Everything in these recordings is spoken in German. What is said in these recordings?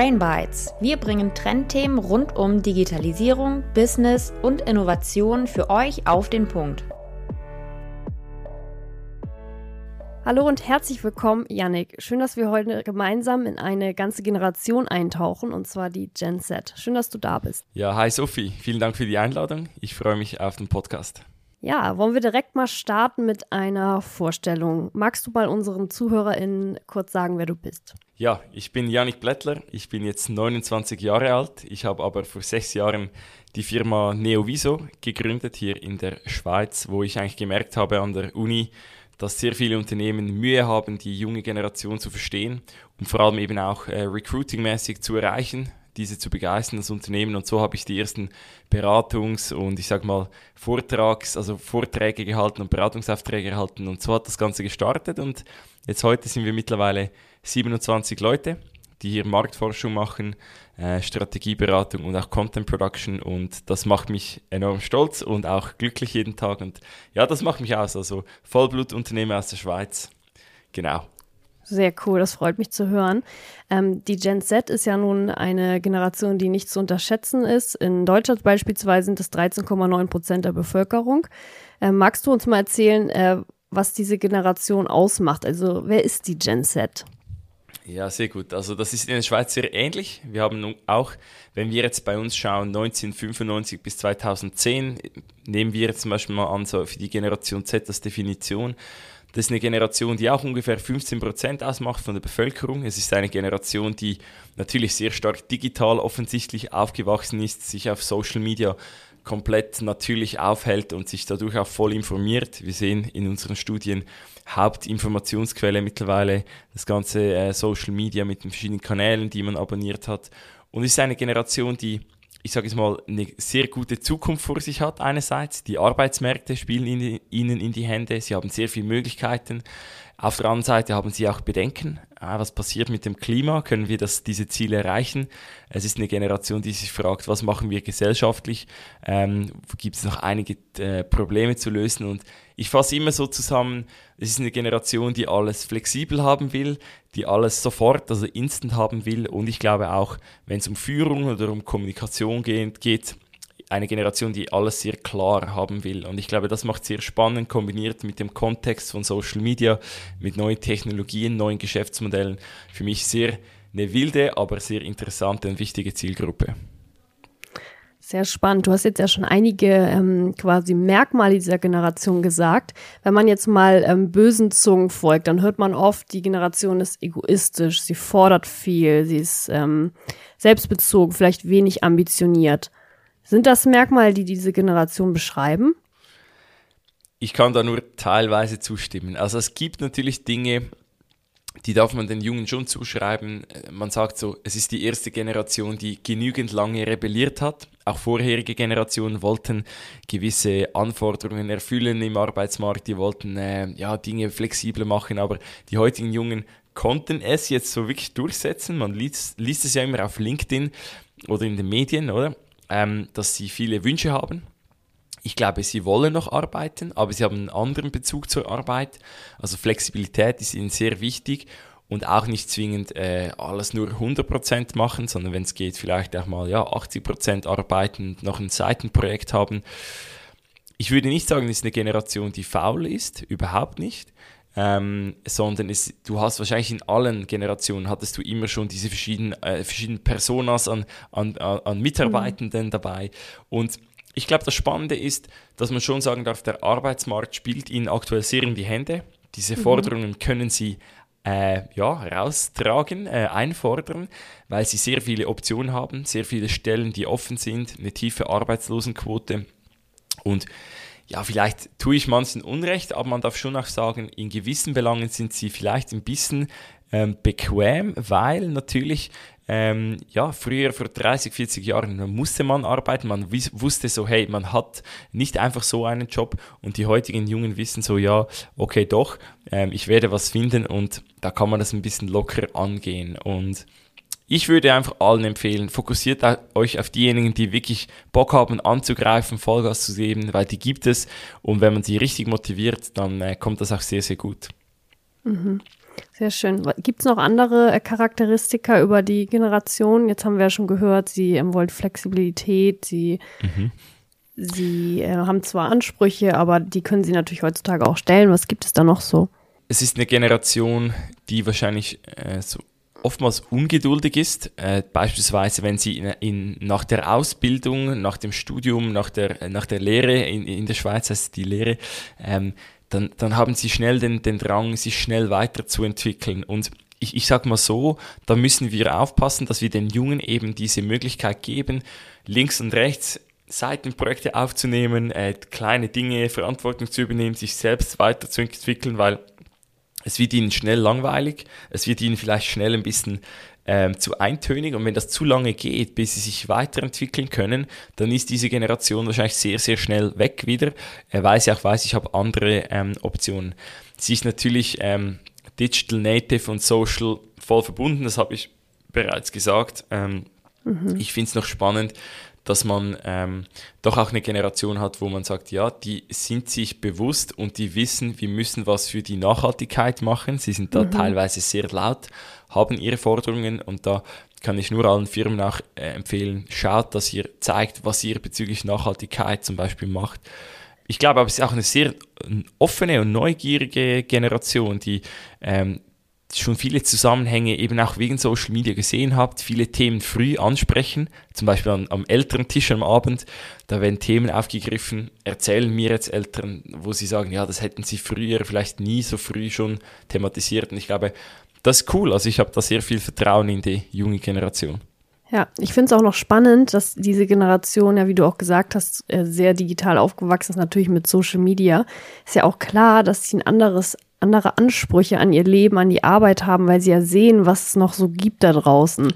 Brain Bites. Wir bringen Trendthemen rund um Digitalisierung, Business und Innovation für euch auf den Punkt. Hallo und herzlich willkommen, Yannick. Schön, dass wir heute gemeinsam in eine ganze Generation eintauchen, und zwar die Gen Z. Schön, dass du da bist. Ja, hi Sophie. Vielen Dank für die Einladung. Ich freue mich auf den Podcast. Ja, wollen wir direkt mal starten mit einer Vorstellung. Magst du mal unseren ZuhörerInnen kurz sagen, wer du bist? Ja, ich bin Janik Blättler. Ich bin jetzt 29 Jahre alt. Ich habe aber vor sechs Jahren die Firma Neoviso gegründet hier in der Schweiz, wo ich eigentlich gemerkt habe an der Uni, dass sehr viele Unternehmen Mühe haben, die junge Generation zu verstehen und vor allem eben auch äh, recruitingmäßig zu erreichen diese zu begeistern, das Unternehmen. Und so habe ich die ersten Beratungs- und ich sage mal Vortrags-, also Vorträge gehalten und Beratungsaufträge erhalten. Und so hat das Ganze gestartet. Und jetzt heute sind wir mittlerweile 27 Leute, die hier Marktforschung machen, äh, Strategieberatung und auch Content Production. Und das macht mich enorm stolz und auch glücklich jeden Tag. Und ja, das macht mich aus. Also Vollblutunternehmer aus der Schweiz. Genau. Sehr cool, das freut mich zu hören. Ähm, die Gen Z ist ja nun eine Generation, die nicht zu unterschätzen ist. In Deutschland beispielsweise sind es 13,9 Prozent der Bevölkerung. Ähm, magst du uns mal erzählen, äh, was diese Generation ausmacht? Also wer ist die Gen Z? Ja, sehr gut. Also das ist in der Schweiz sehr ähnlich. Wir haben auch, wenn wir jetzt bei uns schauen, 1995 bis 2010, nehmen wir jetzt zum Beispiel mal an, so für die Generation Z als Definition, das ist eine Generation, die auch ungefähr 15 Prozent ausmacht von der Bevölkerung. Es ist eine Generation, die natürlich sehr stark digital offensichtlich aufgewachsen ist, sich auf Social Media komplett natürlich aufhält und sich dadurch auch voll informiert. Wir sehen in unseren Studien Hauptinformationsquelle mittlerweile das ganze äh, Social Media mit den verschiedenen Kanälen, die man abonniert hat. Und es ist eine Generation, die ich sage es mal, eine sehr gute Zukunft vor sich hat einerseits. Die Arbeitsmärkte spielen ihnen in die Hände, sie haben sehr viele Möglichkeiten. Auf der anderen Seite haben sie auch Bedenken. Ah, was passiert mit dem Klima? Können wir das, diese Ziele erreichen? Es ist eine Generation, die sich fragt, was machen wir gesellschaftlich? Ähm, Gibt es noch einige äh, Probleme zu lösen? Und ich fasse immer so zusammen, es ist eine Generation, die alles flexibel haben will, die alles sofort, also instant haben will. Und ich glaube auch, wenn es um Führung oder um Kommunikation geht, geht eine Generation, die alles sehr klar haben will. Und ich glaube, das macht sehr spannend, kombiniert mit dem Kontext von Social Media, mit neuen Technologien, neuen Geschäftsmodellen. Für mich sehr eine wilde, aber sehr interessante und wichtige Zielgruppe. Sehr spannend. Du hast jetzt ja schon einige ähm, quasi Merkmale dieser Generation gesagt. Wenn man jetzt mal ähm, bösen Zungen folgt, dann hört man oft, die Generation ist egoistisch, sie fordert viel, sie ist ähm, selbstbezogen, vielleicht wenig ambitioniert. Sind das Merkmale, die diese Generation beschreiben? Ich kann da nur teilweise zustimmen. Also es gibt natürlich Dinge, die darf man den Jungen schon zuschreiben. Man sagt so, es ist die erste Generation, die genügend lange rebelliert hat. Auch vorherige Generationen wollten gewisse Anforderungen erfüllen im Arbeitsmarkt, die wollten äh, ja, Dinge flexibler machen, aber die heutigen Jungen konnten es jetzt so wirklich durchsetzen. Man liest, liest es ja immer auf LinkedIn oder in den Medien, oder? Ähm, dass sie viele Wünsche haben. Ich glaube, sie wollen noch arbeiten, aber sie haben einen anderen Bezug zur Arbeit. Also Flexibilität ist ihnen sehr wichtig und auch nicht zwingend äh, alles nur 100% machen, sondern wenn es geht, vielleicht auch mal ja, 80% arbeiten und noch ein Seitenprojekt haben. Ich würde nicht sagen, es ist eine Generation, die faul ist, überhaupt nicht ähm, sondern es, du hast wahrscheinlich in allen Generationen hattest du immer schon diese verschiedenen, äh, verschiedenen Personas an, an, an Mitarbeitenden mhm. dabei und ich glaube, das Spannende ist, dass man schon sagen darf, der Arbeitsmarkt spielt ihnen aktuell sehr in die Hände. Diese mhm. Forderungen können sie äh, ja, raustragen, äh, einfordern, weil sie sehr viele Optionen haben, sehr viele Stellen, die offen sind, eine tiefe Arbeitslosenquote. Und ja, vielleicht tue ich manchen Unrecht, aber man darf schon auch sagen, in gewissen Belangen sind sie vielleicht ein bisschen ähm, bequem, weil natürlich, ähm, ja, früher vor 30, 40 Jahren musste man arbeiten, man wusste so, hey, man hat nicht einfach so einen Job und die heutigen Jungen wissen so, ja, okay, doch, ähm, ich werde was finden und da kann man das ein bisschen locker angehen und ich würde einfach allen empfehlen, fokussiert euch auf diejenigen, die wirklich Bock haben anzugreifen, Vollgas zu geben, weil die gibt es und wenn man sie richtig motiviert, dann äh, kommt das auch sehr, sehr gut. Mhm. Sehr schön. Gibt es noch andere äh, Charakteristika über die Generation? Jetzt haben wir ja schon gehört, sie ähm, wollen Flexibilität, sie, mhm. sie äh, haben zwar Ansprüche, aber die können sie natürlich heutzutage auch stellen. Was gibt es da noch so? Es ist eine Generation, die wahrscheinlich äh, so oftmals ungeduldig ist, äh, beispielsweise wenn sie in, in, nach der Ausbildung, nach dem Studium, nach der, nach der Lehre, in, in der Schweiz heißt die Lehre, ähm, dann, dann haben sie schnell den, den Drang, sich schnell weiterzuentwickeln. Und ich, ich sag mal so, da müssen wir aufpassen, dass wir den Jungen eben diese Möglichkeit geben, links und rechts Seitenprojekte aufzunehmen, äh, kleine Dinge, Verantwortung zu übernehmen, sich selbst weiterzuentwickeln, weil es wird ihnen schnell langweilig, es wird ihnen vielleicht schnell ein bisschen ähm, zu eintönig und wenn das zu lange geht, bis sie sich weiterentwickeln können, dann ist diese Generation wahrscheinlich sehr, sehr schnell weg wieder, äh, weil sie auch weiß, ich habe andere ähm, Optionen. Sie ist natürlich ähm, Digital Native und Social voll verbunden, das habe ich bereits gesagt. Ähm, mhm. Ich finde es noch spannend, dass man ähm, doch auch eine Generation hat, wo man sagt, ja, die sind sich bewusst und die wissen, wir müssen was für die Nachhaltigkeit machen. Sie sind da mhm. teilweise sehr laut, haben ihre Forderungen und da kann ich nur allen Firmen auch äh, empfehlen, schaut, dass ihr zeigt, was ihr bezüglich Nachhaltigkeit zum Beispiel macht. Ich glaube aber, es ist auch eine sehr offene und neugierige Generation, die ähm, schon viele Zusammenhänge eben auch wegen Social Media gesehen habt, viele Themen früh ansprechen, zum Beispiel am, am älteren Tisch am Abend, da werden Themen aufgegriffen, erzählen mir jetzt Eltern, wo sie sagen, ja, das hätten sie früher vielleicht nie so früh schon thematisiert und ich glaube, das ist cool, also ich habe da sehr viel Vertrauen in die junge Generation. Ja, ich finde es auch noch spannend, dass diese Generation, ja, wie du auch gesagt hast, äh, sehr digital aufgewachsen ist, natürlich mit Social Media. Ist ja auch klar, dass sie ein anderes andere Ansprüche an ihr Leben, an die Arbeit haben, weil sie ja sehen, was es noch so gibt da draußen.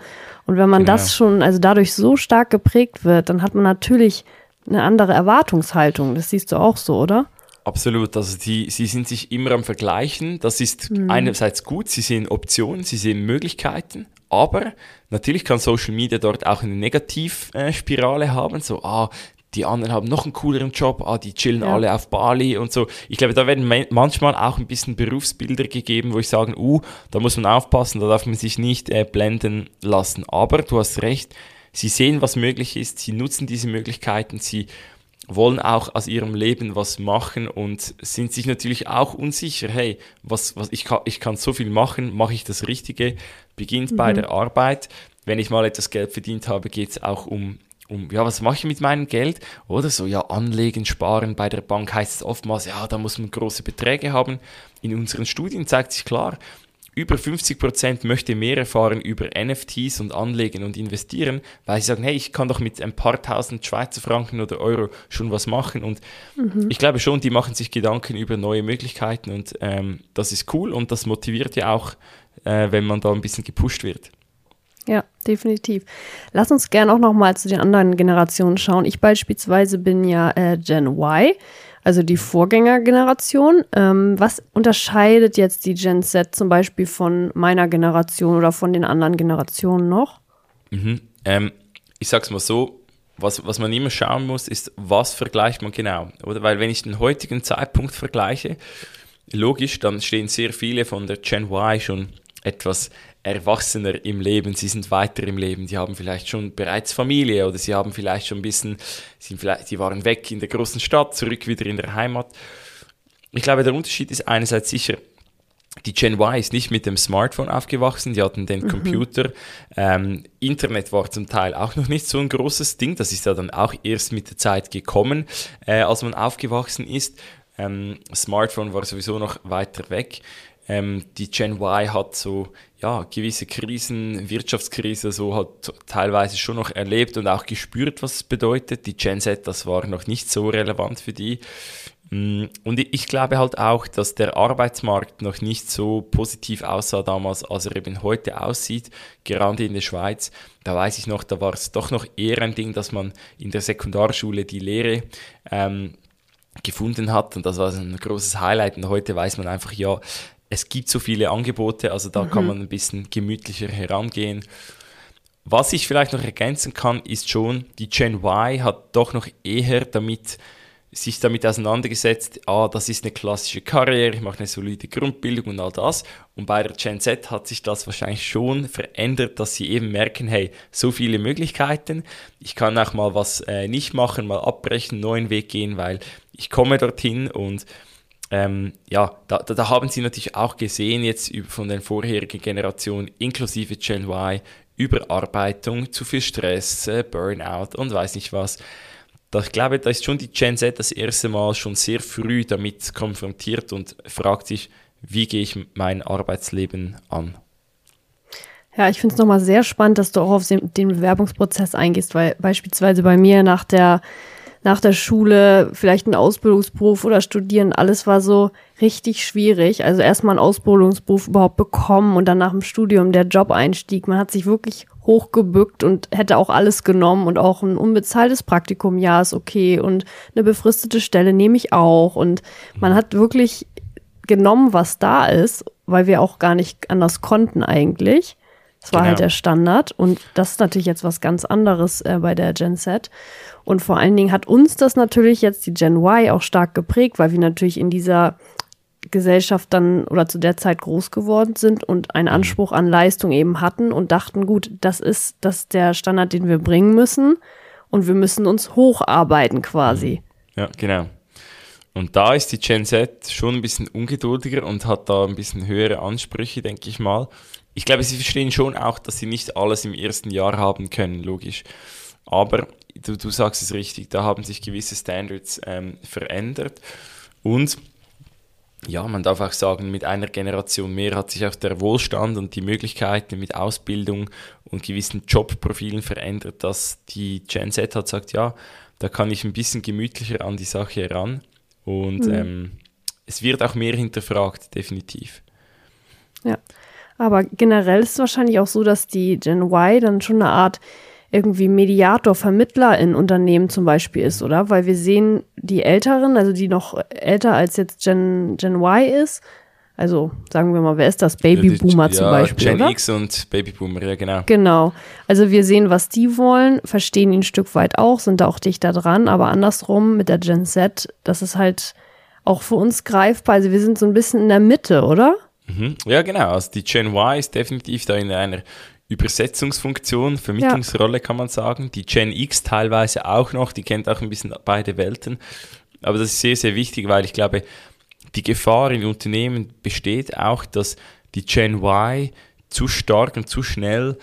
Und wenn man genau. das schon, also dadurch so stark geprägt wird, dann hat man natürlich eine andere Erwartungshaltung. Das siehst du auch so, oder? Absolut. Also die, sie sind sich immer am Vergleichen. Das ist mhm. einerseits gut. Sie sehen Optionen, sie sehen Möglichkeiten. Aber natürlich kann Social Media dort auch eine Negativspirale haben. So, ah, die anderen haben noch einen cooleren Job, ah, die chillen ja. alle auf Bali und so. Ich glaube, da werden manchmal auch ein bisschen Berufsbilder gegeben, wo ich sage, uh, da muss man aufpassen, da darf man sich nicht äh, blenden lassen. Aber du hast recht, sie sehen, was möglich ist, sie nutzen diese Möglichkeiten, sie wollen auch aus ihrem Leben was machen und sind sich natürlich auch unsicher, hey, was, was, ich, kann, ich kann so viel machen, mache ich das Richtige, beginnt mhm. bei der Arbeit. Wenn ich mal etwas Geld verdient habe, geht es auch um um, ja, was mache ich mit meinem Geld? Oder so, ja, anlegen, sparen. Bei der Bank heißt es oftmals, ja, da muss man große Beträge haben. In unseren Studien zeigt sich klar, über 50% möchte mehr erfahren über NFTs und Anlegen und investieren, weil sie sagen, hey, ich kann doch mit ein paar tausend Schweizer Franken oder Euro schon was machen. Und mhm. ich glaube schon, die machen sich Gedanken über neue Möglichkeiten und ähm, das ist cool und das motiviert ja auch, äh, wenn man da ein bisschen gepusht wird. Ja, definitiv. Lass uns gerne auch noch mal zu den anderen Generationen schauen. Ich beispielsweise bin ja äh, Gen Y, also die Vorgängergeneration. Ähm, was unterscheidet jetzt die Gen Z zum Beispiel von meiner Generation oder von den anderen Generationen noch? Mhm. Ähm, ich sag's mal so, was, was man immer schauen muss, ist, was vergleicht man genau? Oder weil wenn ich den heutigen Zeitpunkt vergleiche, logisch, dann stehen sehr viele von der Gen Y schon etwas erwachsener im Leben, sie sind weiter im Leben, die haben vielleicht schon bereits Familie oder sie haben vielleicht schon ein bisschen, sind vielleicht, die waren weg in der großen Stadt, zurück wieder in der Heimat. Ich glaube, der Unterschied ist einerseits sicher, die Gen Y ist nicht mit dem Smartphone aufgewachsen, die hatten den mhm. Computer. Ähm, Internet war zum Teil auch noch nicht so ein großes Ding, das ist ja dann auch erst mit der Zeit gekommen, äh, als man aufgewachsen ist. Ähm, Smartphone war sowieso noch weiter weg. Ähm, die Gen Y hat so ja, gewisse Krisen, Wirtschaftskrise, so hat teilweise schon noch erlebt und auch gespürt, was es bedeutet. Die Gen Z, das war noch nicht so relevant für die. Mm, und ich glaube halt auch, dass der Arbeitsmarkt noch nicht so positiv aussah damals, als er eben heute aussieht, gerade in der Schweiz. Da weiß ich noch, da war es doch noch eher ein Ding, dass man in der Sekundarschule die Lehre ähm, gefunden hat und das war ein großes Highlight und heute weiß man einfach, ja, es gibt so viele Angebote, also da mhm. kann man ein bisschen gemütlicher herangehen. Was ich vielleicht noch ergänzen kann, ist schon, die Gen Y hat doch noch eher damit sich damit auseinandergesetzt, ah, das ist eine klassische Karriere, ich mache eine solide Grundbildung und all das. Und bei der Gen Z hat sich das wahrscheinlich schon verändert, dass sie eben merken, hey, so viele Möglichkeiten, ich kann auch mal was äh, nicht machen, mal abbrechen, neuen Weg gehen, weil ich komme dorthin und ähm, ja, da, da, da, haben sie natürlich auch gesehen jetzt von den vorherigen Generationen, inklusive Gen Y, Überarbeitung, zu viel Stress, äh, Burnout und weiß nicht was ich glaube, da ist schon die Gen Z das erste Mal schon sehr früh damit konfrontiert und fragt sich, wie gehe ich mein Arbeitsleben an? Ja, ich finde es nochmal sehr spannend, dass du auch auf den Bewerbungsprozess eingehst, weil beispielsweise bei mir nach der nach der Schule vielleicht einen Ausbildungsberuf oder studieren, alles war so richtig schwierig. Also erstmal einen Ausbildungsberuf überhaupt bekommen und dann nach dem Studium der Job-Einstieg. Man hat sich wirklich hochgebückt und hätte auch alles genommen und auch ein unbezahltes Praktikum, ja, ist okay und eine befristete Stelle nehme ich auch und man hat wirklich genommen, was da ist, weil wir auch gar nicht anders konnten eigentlich. Das war halt genau. halt der Standard und das ist natürlich jetzt was ganz anderes äh, bei der Gen Z. Und vor allen Dingen hat uns das natürlich jetzt die Gen Y auch stark geprägt, weil wir natürlich in dieser Gesellschaft dann oder zu der Zeit groß geworden sind und einen mhm. Anspruch an Leistung eben hatten und dachten, gut, das ist das ist der Standard, den wir bringen müssen und wir müssen uns hocharbeiten quasi. Mhm. Ja, genau. Und da ist die Gen Z schon ein bisschen ungeduldiger und hat da ein bisschen höhere Ansprüche, denke ich mal ich glaube, sie verstehen schon auch, dass sie nicht alles im ersten Jahr haben können, logisch. Aber du, du sagst es richtig, da haben sich gewisse Standards ähm, verändert. Und ja, man darf auch sagen, mit einer Generation mehr hat sich auch der Wohlstand und die Möglichkeiten mit Ausbildung und gewissen Jobprofilen verändert, dass die Gen Z hat gesagt, ja, da kann ich ein bisschen gemütlicher an die Sache heran. Und mhm. ähm, es wird auch mehr hinterfragt, definitiv. Ja. Aber generell ist es wahrscheinlich auch so, dass die Gen Y dann schon eine Art irgendwie Mediator, Vermittler in Unternehmen zum Beispiel ist, oder? Weil wir sehen, die Älteren, also die noch älter als jetzt Gen, Gen Y ist, also sagen wir mal, wer ist das? Babyboomer ja, zum Beispiel. Gen oder? X und Babyboomer, ja genau. Genau. Also wir sehen, was die wollen, verstehen ihn ein Stück weit auch, sind da auch dichter dran, aber andersrum mit der Gen Z, das ist halt auch für uns greifbar. Also wir sind so ein bisschen in der Mitte, oder? Mhm. Ja, genau. Also die Gen Y ist definitiv da in einer Übersetzungsfunktion, Vermittlungsrolle ja. kann man sagen. Die Gen X teilweise auch noch, die kennt auch ein bisschen beide Welten. Aber das ist sehr, sehr wichtig, weil ich glaube, die Gefahr in Unternehmen besteht auch, dass die Gen Y zu stark und zu schnell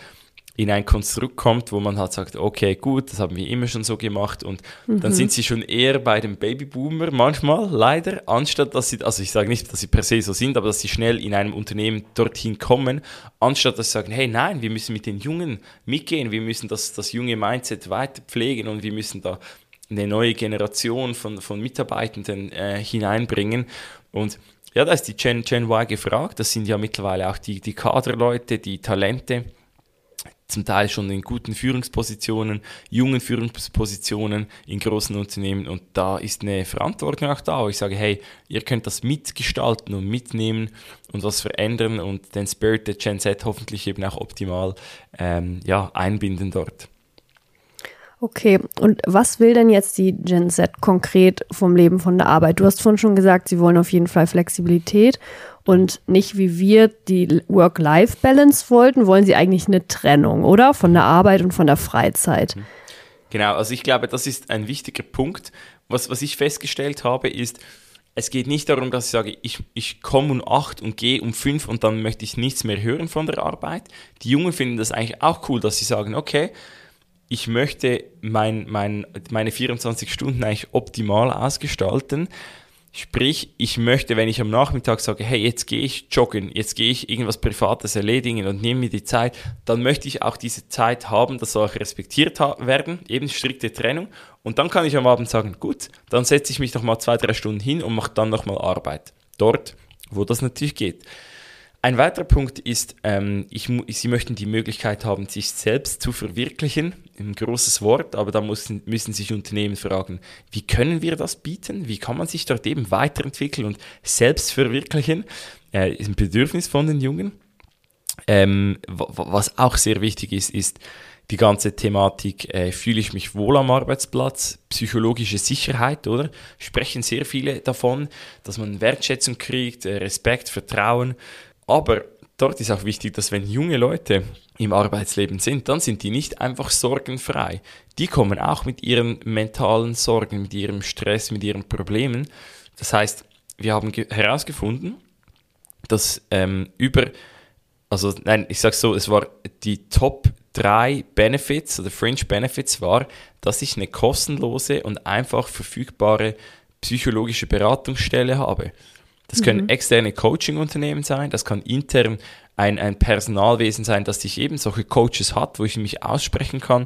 in ein Konstrukt kommt, wo man halt sagt, okay, gut, das haben wir immer schon so gemacht und mhm. dann sind sie schon eher bei dem Babyboomer manchmal, leider, anstatt dass sie, also ich sage nicht, dass sie per se so sind, aber dass sie schnell in einem Unternehmen dorthin kommen, anstatt dass sie sagen, hey, nein, wir müssen mit den Jungen mitgehen, wir müssen das, das junge Mindset weiter pflegen und wir müssen da eine neue Generation von, von Mitarbeitenden äh, hineinbringen und ja, da ist die Gen, Gen Y gefragt, das sind ja mittlerweile auch die, die Kaderleute, die Talente, zum Teil schon in guten Führungspositionen, jungen Führungspositionen in großen Unternehmen und da ist eine Verantwortung auch da, wo ich sage, hey, ihr könnt das mitgestalten und mitnehmen und was verändern und den Spirit der Gen Z hoffentlich eben auch optimal ähm, ja, einbinden dort. Okay, und was will denn jetzt die Gen Z konkret vom Leben von der Arbeit? Du hast vorhin schon gesagt, sie wollen auf jeden Fall Flexibilität und nicht wie wir die Work-Life-Balance wollten, wollen sie eigentlich eine Trennung, oder? Von der Arbeit und von der Freizeit. Mhm. Genau, also ich glaube, das ist ein wichtiger Punkt. Was, was ich festgestellt habe, ist, es geht nicht darum, dass ich sage, ich, ich komme um acht und gehe um fünf und dann möchte ich nichts mehr hören von der Arbeit. Die Jungen finden das eigentlich auch cool, dass sie sagen, okay, ich möchte mein, mein, meine 24 Stunden eigentlich optimal ausgestalten. Sprich, ich möchte, wenn ich am Nachmittag sage, hey, jetzt gehe ich joggen, jetzt gehe ich irgendwas Privates erledigen und nehme mir die Zeit, dann möchte ich auch diese Zeit haben, das soll auch respektiert werden, eben strikte Trennung. Und dann kann ich am Abend sagen, gut, dann setze ich mich noch mal zwei, drei Stunden hin und mache dann noch mal Arbeit. Dort, wo das natürlich geht. Ein weiterer Punkt ist, ähm, ich, Sie möchten die Möglichkeit haben, sich selbst zu verwirklichen. Ein großes Wort, aber da müssen, müssen sich Unternehmen fragen, wie können wir das bieten? Wie kann man sich dort eben weiterentwickeln und selbst verwirklichen? Äh, ist ein Bedürfnis von den Jungen. Ähm, was auch sehr wichtig ist, ist, die ganze Thematik, äh, fühle ich mich wohl am Arbeitsplatz, psychologische Sicherheit, oder? Sprechen sehr viele davon, dass man Wertschätzung kriegt, äh, Respekt, Vertrauen. Aber dort ist auch wichtig, dass wenn junge Leute im Arbeitsleben sind, dann sind die nicht einfach sorgenfrei. Die kommen auch mit ihren mentalen Sorgen, mit ihrem Stress, mit ihren Problemen. Das heißt, wir haben herausgefunden, dass ähm, über, also nein, ich sage so, es war die Top drei Benefits oder Fringe Benefits war, dass ich eine kostenlose und einfach verfügbare psychologische Beratungsstelle habe. Das können mhm. externe Coaching-Unternehmen sein, das kann intern ein, ein Personalwesen sein, das sich eben solche Coaches hat, wo ich mich aussprechen kann.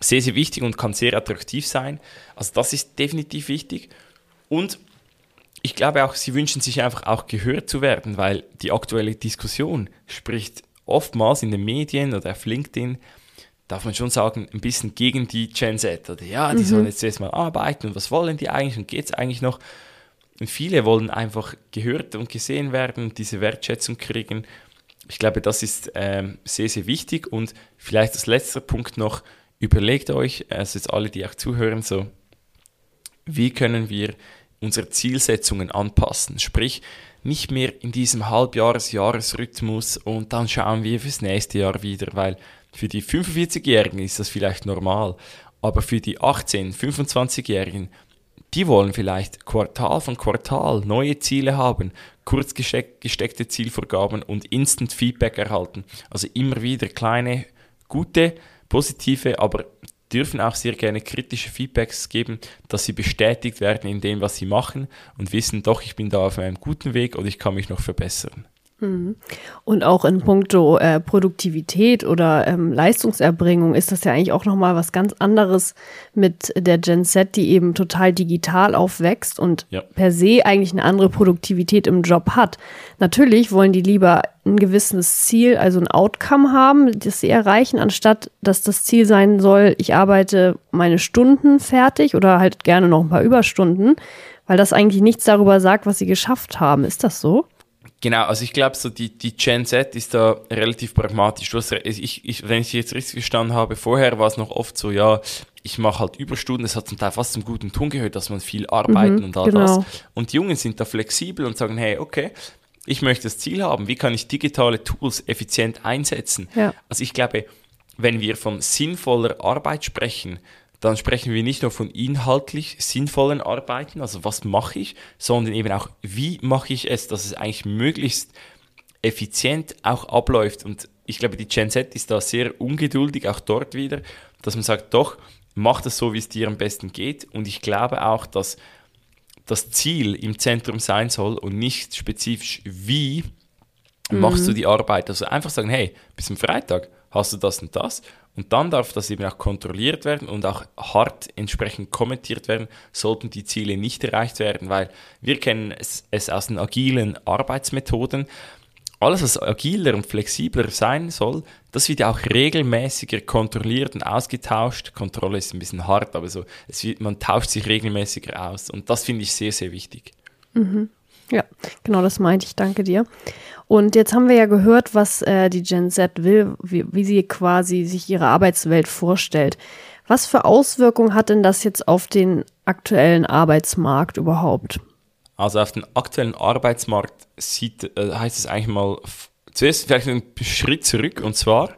Sehr, sehr wichtig und kann sehr attraktiv sein. Also das ist definitiv wichtig. Und ich glaube auch, sie wünschen sich einfach auch gehört zu werden, weil die aktuelle Diskussion spricht oftmals in den Medien oder auf LinkedIn, darf man schon sagen, ein bisschen gegen die Gen Z. Oder ja, die mhm. sollen jetzt erstmal arbeiten und was wollen die eigentlich und geht es eigentlich noch? Und viele wollen einfach gehört und gesehen werden und diese Wertschätzung kriegen. Ich glaube, das ist ähm, sehr, sehr wichtig. Und vielleicht als letzter Punkt noch, überlegt euch, also jetzt alle, die auch zuhören, so, wie können wir unsere Zielsetzungen anpassen? Sprich, nicht mehr in diesem Halbjahres-Jahresrhythmus und dann schauen wir fürs nächste Jahr wieder, weil für die 45-Jährigen ist das vielleicht normal, aber für die 18-, 25-Jährigen, die wollen vielleicht Quartal von Quartal neue Ziele haben, kurz gesteckte Zielvorgaben und Instant Feedback erhalten. Also immer wieder kleine, gute, positive, aber dürfen auch sehr gerne kritische Feedbacks geben, dass sie bestätigt werden in dem, was sie machen und wissen, doch, ich bin da auf einem guten Weg oder ich kann mich noch verbessern. Mhm. Und auch in puncto äh, Produktivität oder ähm, Leistungserbringung ist das ja eigentlich auch nochmal was ganz anderes mit der Gen Z, die eben total digital aufwächst und ja. per se eigentlich eine andere Produktivität im Job hat. Natürlich wollen die lieber ein gewisses Ziel, also ein Outcome haben, das sie erreichen, anstatt dass das Ziel sein soll, ich arbeite meine Stunden fertig oder halt gerne noch ein paar Überstunden, weil das eigentlich nichts darüber sagt, was sie geschafft haben. Ist das so? Genau, also ich glaube, so die, die Gen Z ist da relativ pragmatisch. Du hast, ich, ich, wenn ich jetzt richtig verstanden habe, vorher war es noch oft so, ja, ich mache halt Überstunden, es hat zum Teil fast zum guten Ton gehört, dass man viel arbeiten mhm, und all genau. das. Und die Jungen sind da flexibel und sagen, hey, okay, ich möchte das Ziel haben, wie kann ich digitale Tools effizient einsetzen? Ja. Also ich glaube, wenn wir von sinnvoller Arbeit sprechen, dann sprechen wir nicht nur von inhaltlich sinnvollen Arbeiten, also was mache ich, sondern eben auch, wie mache ich es, dass es eigentlich möglichst effizient auch abläuft. Und ich glaube, die Gen Z ist da sehr ungeduldig, auch dort wieder, dass man sagt, doch, mach das so, wie es dir am besten geht. Und ich glaube auch, dass das Ziel im Zentrum sein soll und nicht spezifisch, wie mhm. machst du die Arbeit. Also einfach sagen, hey, bis zum Freitag hast du das und das und dann darf das eben auch kontrolliert werden und auch hart entsprechend kommentiert werden, sollten die Ziele nicht erreicht werden, weil wir kennen es, es aus den agilen Arbeitsmethoden. Alles, was agiler und flexibler sein soll, das wird auch regelmäßiger kontrolliert und ausgetauscht. Kontrolle ist ein bisschen hart, aber so, wird, man tauscht sich regelmäßiger aus. Und das finde ich sehr, sehr wichtig. Mhm. Ja, genau das meinte ich. Danke dir. Und jetzt haben wir ja gehört, was äh, die Gen Z will, wie, wie sie quasi sich ihre Arbeitswelt vorstellt. Was für Auswirkungen hat denn das jetzt auf den aktuellen Arbeitsmarkt überhaupt? Also auf den aktuellen Arbeitsmarkt sieht, äh, heißt es eigentlich mal zuerst vielleicht einen Schritt zurück und zwar,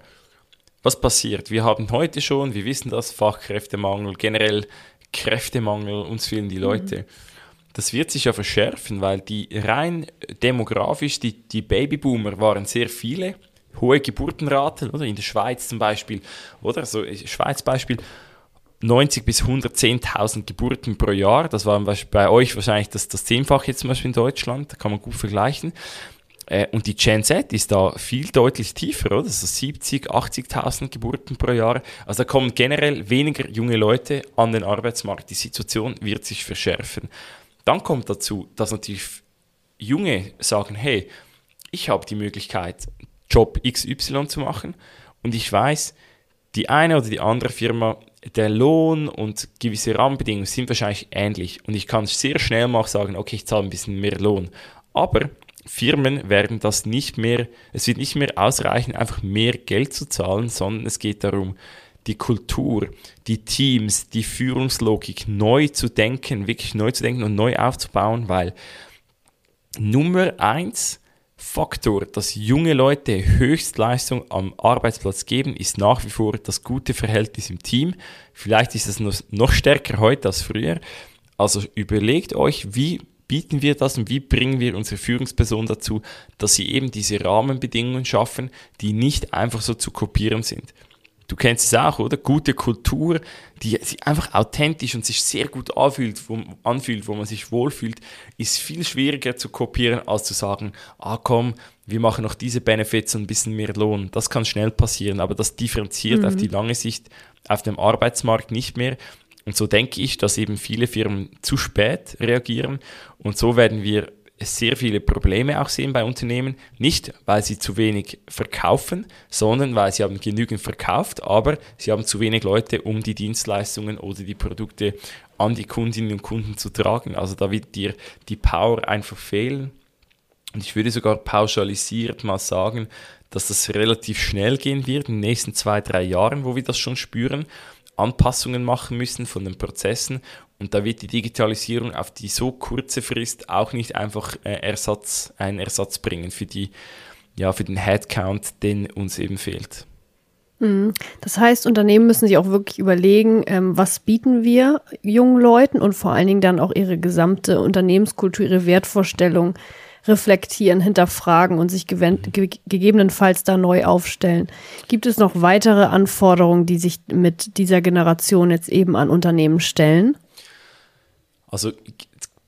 was passiert? Wir haben heute schon, wir wissen das, Fachkräftemangel, generell Kräftemangel, uns fehlen die Leute. Mhm das wird sich ja verschärfen, weil die rein demografisch, die, die Babyboomer waren sehr viele, hohe Geburtenraten, oder in der Schweiz zum Beispiel, oder so Schweiz Beispiel, 90 bis 110.000 Geburten pro Jahr, das war bei euch wahrscheinlich das, das Zehnfach jetzt zum Beispiel in Deutschland, da kann man gut vergleichen. Äh, und die Gen Z ist da viel deutlich tiefer, oder? Also 70, 80.000 Geburten pro Jahr. Also da kommen generell weniger junge Leute an den Arbeitsmarkt. Die Situation wird sich verschärfen. Dann kommt dazu, dass natürlich Junge sagen, hey, ich habe die Möglichkeit, Job XY zu machen und ich weiß, die eine oder die andere Firma, der Lohn und gewisse Rahmenbedingungen sind wahrscheinlich ähnlich und ich kann sehr schnell mal sagen, okay, ich zahle ein bisschen mehr Lohn. Aber Firmen werden das nicht mehr, es wird nicht mehr ausreichen, einfach mehr Geld zu zahlen, sondern es geht darum, die Kultur, die Teams, die Führungslogik neu zu denken, wirklich neu zu denken und neu aufzubauen, weil Nummer eins Faktor, dass junge Leute Höchstleistung am Arbeitsplatz geben, ist nach wie vor das gute Verhältnis im Team. Vielleicht ist es noch stärker heute als früher. Also überlegt euch, wie bieten wir das und wie bringen wir unsere Führungsperson dazu, dass sie eben diese Rahmenbedingungen schaffen, die nicht einfach so zu kopieren sind du kennst es auch, oder? Gute Kultur, die sich einfach authentisch und sich sehr gut anfühlt, wo, anfühlt, wo man sich wohlfühlt, ist viel schwieriger zu kopieren, als zu sagen, ah komm, wir machen noch diese Benefits und ein bisschen mehr Lohn. Das kann schnell passieren, aber das differenziert mhm. auf die lange Sicht auf dem Arbeitsmarkt nicht mehr. Und so denke ich, dass eben viele Firmen zu spät reagieren und so werden wir sehr viele Probleme auch sehen bei Unternehmen. Nicht, weil sie zu wenig verkaufen, sondern weil sie haben genügend verkauft, aber sie haben zu wenig Leute, um die Dienstleistungen oder die Produkte an die Kundinnen und Kunden zu tragen. Also da wird dir die Power einfach fehlen. Und ich würde sogar pauschalisiert mal sagen, dass das relativ schnell gehen wird in den nächsten zwei, drei Jahren, wo wir das schon spüren. Anpassungen machen müssen von den Prozessen und da wird die Digitalisierung auf die so kurze Frist auch nicht einfach äh, Ersatz, einen Ersatz bringen für die, ja, für den Headcount, den uns eben fehlt. Mhm. Das heißt, Unternehmen müssen sich auch wirklich überlegen, ähm, was bieten wir jungen Leuten und vor allen Dingen dann auch ihre gesamte Unternehmenskultur, ihre Wertvorstellung reflektieren, hinterfragen und sich ge gegebenenfalls da neu aufstellen. Gibt es noch weitere Anforderungen, die sich mit dieser Generation jetzt eben an Unternehmen stellen? Also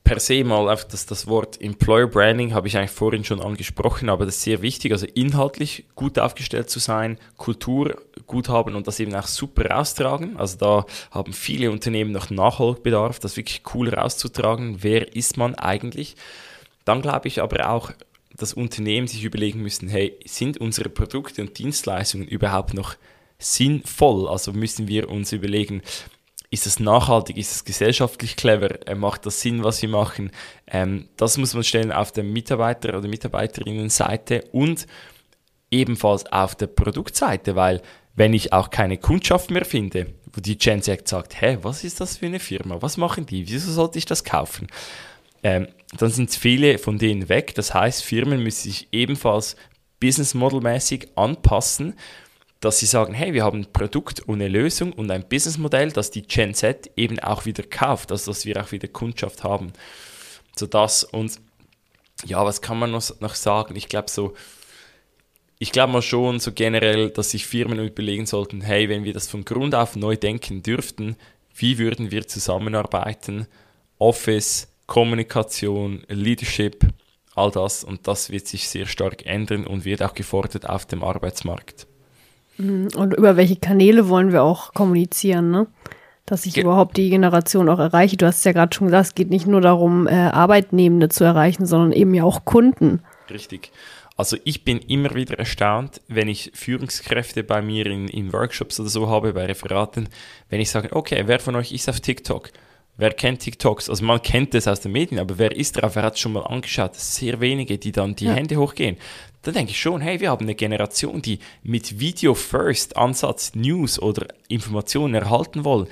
per se mal einfach das, das Wort Employer Branding habe ich eigentlich vorhin schon angesprochen, aber das ist sehr wichtig, also inhaltlich gut aufgestellt zu sein, Kultur gut haben und das eben auch super raustragen. Also da haben viele Unternehmen noch Nachholbedarf, das wirklich cool rauszutragen. Wer ist man eigentlich? Dann glaube ich aber auch, dass Unternehmen sich überlegen müssen, hey, sind unsere Produkte und Dienstleistungen überhaupt noch sinnvoll? Also müssen wir uns überlegen, ist es nachhaltig, ist es gesellschaftlich clever, macht das Sinn, was wir machen. Ähm, das muss man stellen auf der Mitarbeiter- oder Mitarbeiterinnenseite und ebenfalls auf der Produktseite, weil wenn ich auch keine Kundschaft mehr finde, wo die Gen Z sagt, hä, was ist das für eine Firma, was machen die, wieso sollte ich das kaufen? Ähm, dann sind viele von denen weg. Das heißt, Firmen müssen sich ebenfalls Business Model mäßig anpassen dass sie sagen, hey, wir haben ein Produkt und eine Lösung und ein Businessmodell, das die Gen Z eben auch wieder kauft, also dass wir auch wieder Kundschaft haben. So das und ja, was kann man noch, noch sagen? Ich glaube so, ich glaube mal schon so generell, dass sich Firmen überlegen sollten, hey, wenn wir das von Grund auf neu denken dürften, wie würden wir zusammenarbeiten? Office, Kommunikation, Leadership, all das und das wird sich sehr stark ändern und wird auch gefordert auf dem Arbeitsmarkt. Mhm. Und über welche Kanäle wollen wir auch kommunizieren, ne? Dass ich Ge überhaupt die Generation auch erreiche. Du hast es ja gerade schon gesagt, es geht nicht nur darum, äh, Arbeitnehmende zu erreichen, sondern eben ja auch Kunden. Richtig. Also ich bin immer wieder erstaunt, wenn ich Führungskräfte bei mir in, in Workshops oder so habe, bei Referaten, wenn ich sage, okay, wer von euch ist auf TikTok? Wer kennt TikToks? Also man kennt das aus den Medien, aber wer ist drauf? Wer hat es schon mal angeschaut? Sehr wenige, die dann die ja. Hände hochgehen. Da denke ich schon, hey, wir haben eine Generation, die mit Video First Ansatz News oder Informationen erhalten wollen.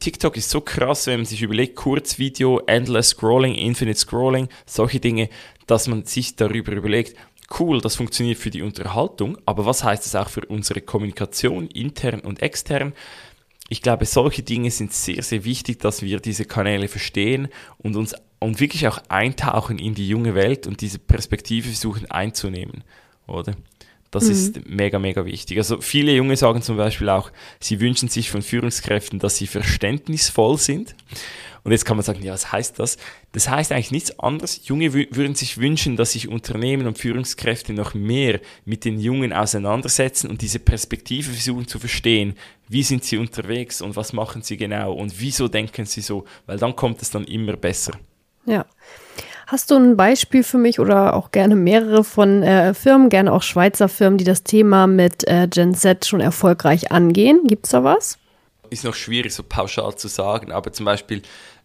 TikTok ist so krass, wenn man sich überlegt, Kurzvideo, Endless Scrolling, Infinite Scrolling, solche Dinge, dass man sich darüber überlegt, cool, das funktioniert für die Unterhaltung, aber was heißt das auch für unsere Kommunikation, intern und extern? Ich glaube, solche Dinge sind sehr, sehr wichtig, dass wir diese Kanäle verstehen und uns und wirklich auch eintauchen in die junge Welt und diese Perspektive versuchen einzunehmen, oder? Das mhm. ist mega, mega wichtig. Also viele Junge sagen zum Beispiel auch, sie wünschen sich von Führungskräften, dass sie verständnisvoll sind. Und jetzt kann man sagen, ja, was heißt das? Das heißt eigentlich nichts anderes. Junge würden sich wünschen, dass sich Unternehmen und Führungskräfte noch mehr mit den Jungen auseinandersetzen und diese Perspektive versuchen zu verstehen. Wie sind sie unterwegs und was machen sie genau und wieso denken sie so? Weil dann kommt es dann immer besser. Ja. Hast du ein Beispiel für mich oder auch gerne mehrere von äh, Firmen, gerne auch Schweizer Firmen, die das Thema mit äh, Gen Z schon erfolgreich angehen? Gibt es da was? Ist noch schwierig so pauschal zu sagen, aber zum Beispiel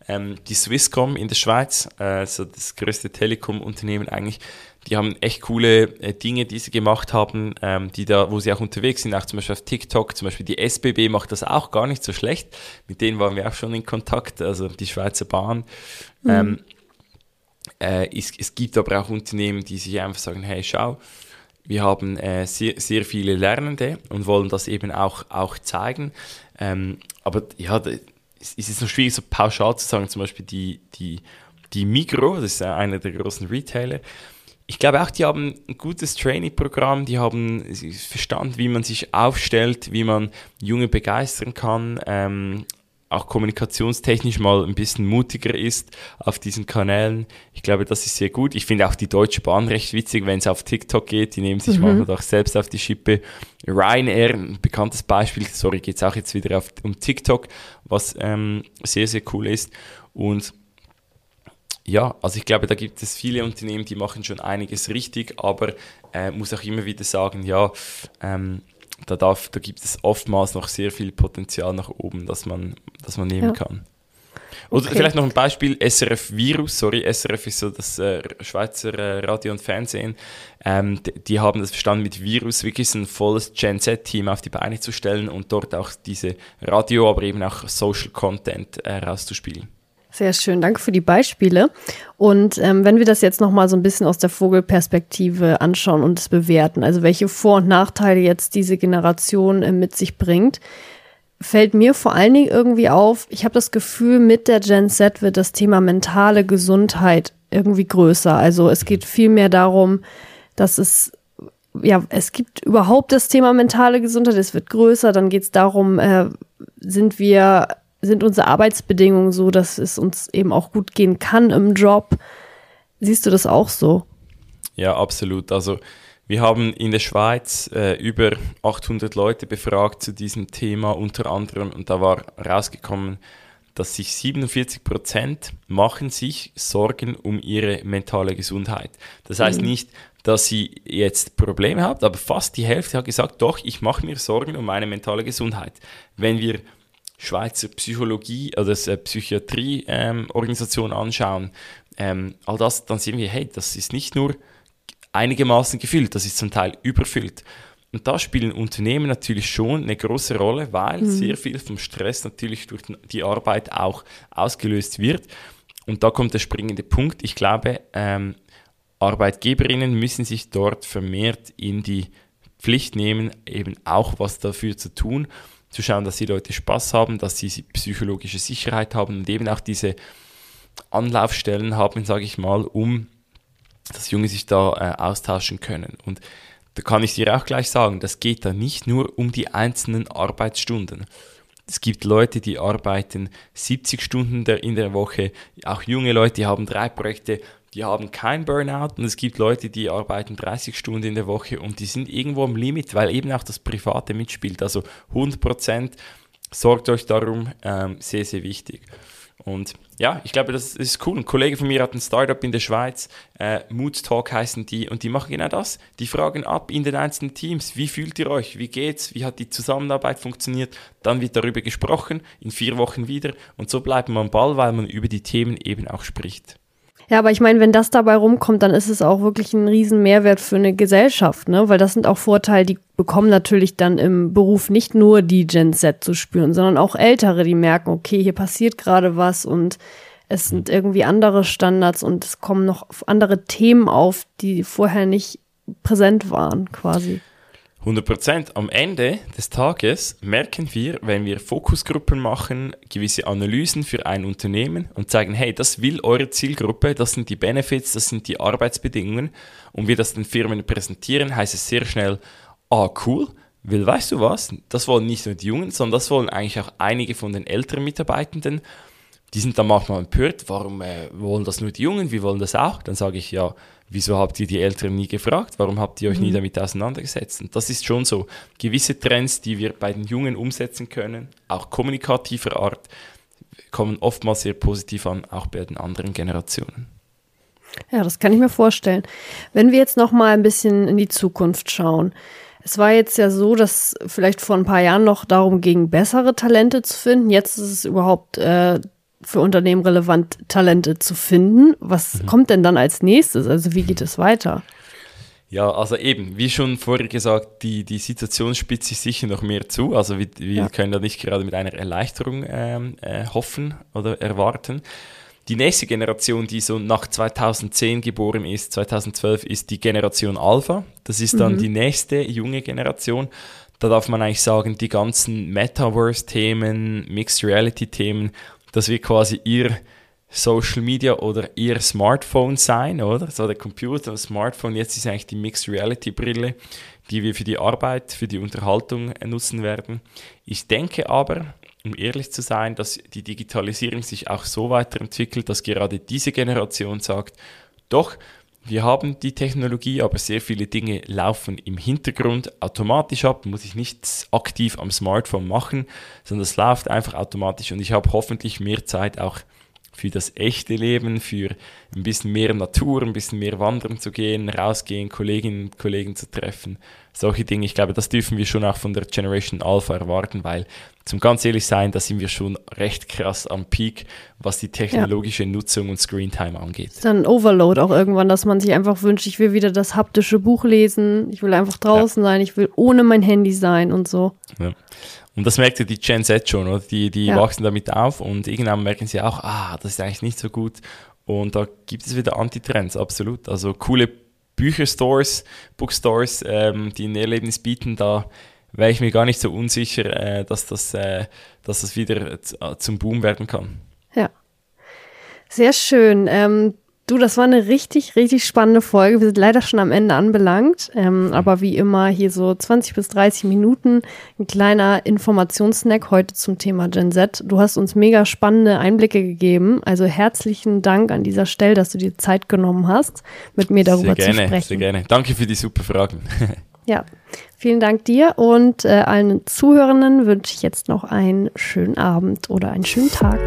ähm, die Swisscom in der Schweiz, äh, so das größte Telekom-Unternehmen eigentlich, die haben echt coole äh, Dinge, die sie gemacht haben, ähm, die da, wo sie auch unterwegs sind, auch zum Beispiel auf TikTok, zum Beispiel die SBB macht das auch gar nicht so schlecht. Mit denen waren wir auch schon in Kontakt, also die Schweizer Bahn. Mhm. Ähm, äh, es, es gibt aber auch Unternehmen, die sich einfach sagen, hey, schau, wir haben äh, sehr, sehr viele Lernende und wollen das eben auch, auch zeigen. Ähm, aber ja, es ist noch schwierig, so pauschal zu sagen, zum Beispiel die, die, die Migro, das ist einer der großen Retailer, ich glaube auch, die haben ein gutes Training-Programm, die haben verstanden, wie man sich aufstellt, wie man Junge begeistern kann, ähm, auch kommunikationstechnisch mal ein bisschen mutiger ist auf diesen Kanälen. Ich glaube, das ist sehr gut. Ich finde auch die Deutsche Bahn recht witzig, wenn es auf TikTok geht. Die nehmen sich mhm. manchmal auch selbst auf die Schippe. Ryanair, ein bekanntes Beispiel, sorry, geht es auch jetzt wieder auf, um TikTok, was ähm, sehr, sehr cool ist. Und ja, also ich glaube, da gibt es viele Unternehmen, die machen schon einiges richtig, aber äh, muss auch immer wieder sagen, ja, ähm, da, darf, da gibt es oftmals noch sehr viel Potenzial nach oben, das man, das man nehmen ja. kann. Oder okay. vielleicht noch ein Beispiel, SRF Virus, sorry, SRF ist so das äh, Schweizer äh, Radio und Fernsehen, ähm, die, die, haben das verstanden mit Virus, wirklich ein volles Gen Z-Team auf die Beine zu stellen und dort auch diese Radio, aber eben auch Social Content äh, rauszuspielen. Sehr schön, danke für die Beispiele. Und ähm, wenn wir das jetzt nochmal so ein bisschen aus der Vogelperspektive anschauen und es bewerten, also welche Vor- und Nachteile jetzt diese Generation äh, mit sich bringt, fällt mir vor allen Dingen irgendwie auf, ich habe das Gefühl, mit der Gen Z wird das Thema mentale Gesundheit irgendwie größer. Also es geht viel mehr darum, dass es ja, es gibt überhaupt das Thema mentale Gesundheit, es wird größer, dann geht es darum, äh, sind wir sind unsere Arbeitsbedingungen so, dass es uns eben auch gut gehen kann im Job. Siehst du das auch so? Ja, absolut. Also wir haben in der Schweiz äh, über 800 Leute befragt zu diesem Thema unter anderem und da war rausgekommen, dass sich 47 Prozent machen sich Sorgen um ihre mentale Gesundheit. Das heißt mhm. nicht, dass sie jetzt Probleme habt, aber fast die Hälfte hat gesagt, doch, ich mache mir Sorgen um meine mentale Gesundheit. Wenn wir Schweizer Psychologie oder äh, Psychiatrie-Organisation ähm, anschauen, ähm, all das, dann sehen wir, hey, das ist nicht nur einigermaßen gefüllt, das ist zum Teil überfüllt. Und da spielen Unternehmen natürlich schon eine große Rolle, weil mhm. sehr viel vom Stress natürlich durch die Arbeit auch ausgelöst wird. Und da kommt der springende Punkt. Ich glaube, ähm, Arbeitgeberinnen müssen sich dort vermehrt in die Pflicht nehmen, eben auch was dafür zu tun zu schauen, dass die Leute Spaß haben, dass sie psychologische Sicherheit haben und eben auch diese Anlaufstellen haben, sage ich mal, um dass Junge sich da äh, austauschen können. Und da kann ich dir auch gleich sagen, das geht da nicht nur um die einzelnen Arbeitsstunden. Es gibt Leute, die arbeiten 70 Stunden in der Woche, auch junge Leute, die haben drei Projekte die haben kein Burnout und es gibt Leute, die arbeiten 30 Stunden in der Woche und die sind irgendwo am Limit, weil eben auch das Private mitspielt. Also 100 Prozent, sorgt euch darum, ähm, sehr, sehr wichtig. Und ja, ich glaube, das ist cool. Ein Kollege von mir hat ein Startup in der Schweiz, äh, Mood Talk heißen die, und die machen genau das. Die fragen ab in den einzelnen Teams, wie fühlt ihr euch, wie geht's, wie hat die Zusammenarbeit funktioniert. Dann wird darüber gesprochen, in vier Wochen wieder. Und so bleibt man am Ball, weil man über die Themen eben auch spricht. Ja, aber ich meine, wenn das dabei rumkommt, dann ist es auch wirklich ein riesen Mehrwert für eine Gesellschaft, ne? Weil das sind auch Vorteile, die bekommen natürlich dann im Beruf nicht nur die Gen Z zu spüren, sondern auch Ältere, die merken, okay, hier passiert gerade was und es sind irgendwie andere Standards und es kommen noch andere Themen auf, die vorher nicht präsent waren, quasi. 100% Am Ende des Tages merken wir, wenn wir Fokusgruppen machen, gewisse Analysen für ein Unternehmen und zeigen, hey, das will eure Zielgruppe, das sind die Benefits, das sind die Arbeitsbedingungen und wir das den Firmen präsentieren, heißt es sehr schnell, ah, cool, weil weißt du was, das wollen nicht nur die Jungen, sondern das wollen eigentlich auch einige von den älteren Mitarbeitenden. Die sind dann manchmal empört, warum äh, wollen das nur die Jungen, wir wollen das auch. Dann sage ich, ja, wieso habt ihr die Älteren nie gefragt? Warum habt ihr euch mhm. nie damit auseinandergesetzt? Und das ist schon so. Gewisse Trends, die wir bei den Jungen umsetzen können, auch kommunikativer Art, kommen oftmals sehr positiv an, auch bei den anderen Generationen. Ja, das kann ich mir vorstellen. Wenn wir jetzt noch mal ein bisschen in die Zukunft schauen. Es war jetzt ja so, dass vielleicht vor ein paar Jahren noch darum ging, bessere Talente zu finden. Jetzt ist es überhaupt äh, für Unternehmen relevant, Talente zu finden. Was mhm. kommt denn dann als nächstes? Also wie geht es weiter? Ja, also eben, wie schon vorher gesagt, die, die Situation spitzt sich sicher noch mehr zu. Also wir, wir ja. können da nicht gerade mit einer Erleichterung ähm, äh, hoffen oder erwarten. Die nächste Generation, die so nach 2010 geboren ist, 2012, ist die Generation Alpha. Das ist dann mhm. die nächste junge Generation. Da darf man eigentlich sagen, die ganzen Metaverse-Themen, Mixed Reality-Themen, das wird quasi ihr Social Media oder ihr Smartphone sein, oder? So der Computer, das Smartphone, jetzt ist eigentlich die Mixed Reality Brille, die wir für die Arbeit, für die Unterhaltung nutzen werden. Ich denke aber, um ehrlich zu sein, dass die Digitalisierung sich auch so weiterentwickelt, dass gerade diese Generation sagt, doch, wir haben die Technologie, aber sehr viele Dinge laufen im Hintergrund automatisch ab, muss ich nichts aktiv am Smartphone machen, sondern es läuft einfach automatisch und ich habe hoffentlich mehr Zeit auch für das echte Leben, für ein bisschen mehr Natur, ein bisschen mehr wandern zu gehen, rausgehen, Kolleginnen und Kollegen zu treffen. Solche Dinge, ich glaube, das dürfen wir schon auch von der Generation Alpha erwarten, weil zum ganz ehrlich sein, da sind wir schon recht krass am Peak, was die technologische ja. Nutzung und Screentime angeht. Dann Overload auch irgendwann, dass man sich einfach wünscht, ich will wieder das haptische Buch lesen, ich will einfach draußen ja. sein, ich will ohne mein Handy sein und so. Ja. Und das merkt ja die Gen Z schon, oder? Die, die wachsen damit auf und irgendwann merken sie auch, ah, das ist eigentlich nicht so gut. Und da gibt es wieder Antitrends, absolut. Also coole Bücherstores, Bookstores, ähm, die ein Erlebnis bieten, da wäre ich mir gar nicht so unsicher, äh, dass, das, äh, dass das wieder äh, zum Boom werden kann. Ja. Sehr schön. Ähm, Du, das war eine richtig, richtig spannende Folge. Wir sind leider schon am Ende anbelangt. Ähm, aber wie immer hier so 20 bis 30 Minuten. Ein kleiner Informationssnack heute zum Thema Gen Z. Du hast uns mega spannende Einblicke gegeben. Also herzlichen Dank an dieser Stelle, dass du dir Zeit genommen hast, mit mir darüber sehr gerne, zu sprechen. Sehr gerne. Danke für die super Fragen. ja, vielen Dank dir und äh, allen Zuhörenden wünsche ich jetzt noch einen schönen Abend oder einen schönen Tag.